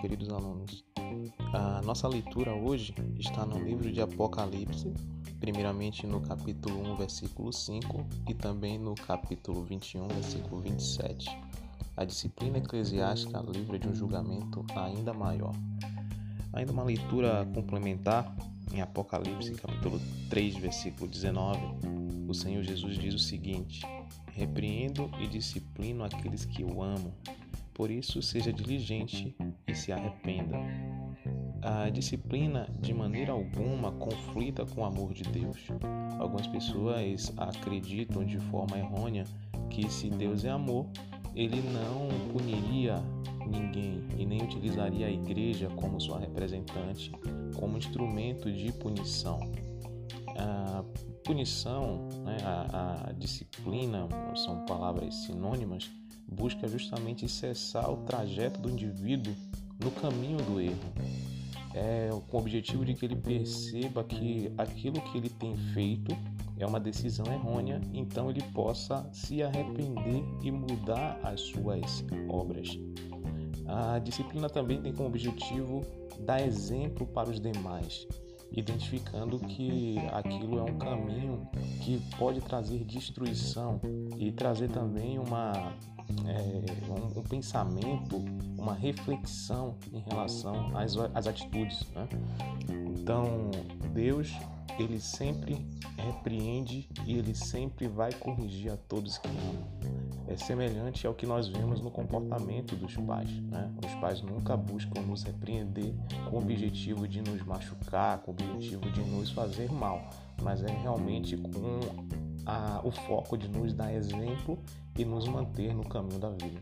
queridos alunos. A nossa leitura hoje está no livro de Apocalipse, primeiramente no capítulo 1, versículo 5 e também no capítulo 21, versículo 27. A disciplina eclesiástica livra de um julgamento ainda maior. Ainda uma leitura complementar em Apocalipse, capítulo 3, versículo 19, o Senhor Jesus diz o seguinte: Repreendo e disciplino aqueles que o amam. Por isso, seja diligente e se arrependa. A disciplina, de maneira alguma, conflita com o amor de Deus. Algumas pessoas acreditam de forma errônea que, se Deus é amor, ele não puniria ninguém e nem utilizaria a igreja como sua representante como instrumento de punição. A punição, né, a, a disciplina, são palavras sinônimas, busca justamente cessar o trajeto do indivíduo no caminho do erro. É com o objetivo de que ele perceba que aquilo que ele tem feito é uma decisão errônea, então ele possa se arrepender e mudar as suas obras. A disciplina também tem como objetivo dar exemplo para os demais, identificando que aquilo é um caminho que pode trazer destruição e trazer também uma, é, um, um, pensamento, uma reflexão em relação às, às atitudes. Né? Então, Deus ele sempre repreende e ele sempre vai corrigir a todos que amam. É semelhante ao que nós vemos no comportamento dos pais. Né? Os pais nunca buscam nos repreender com o objetivo de nos machucar, com o objetivo de nos fazer mal, mas é realmente com a, o foco de nos dar exemplo e nos manter no caminho da vida.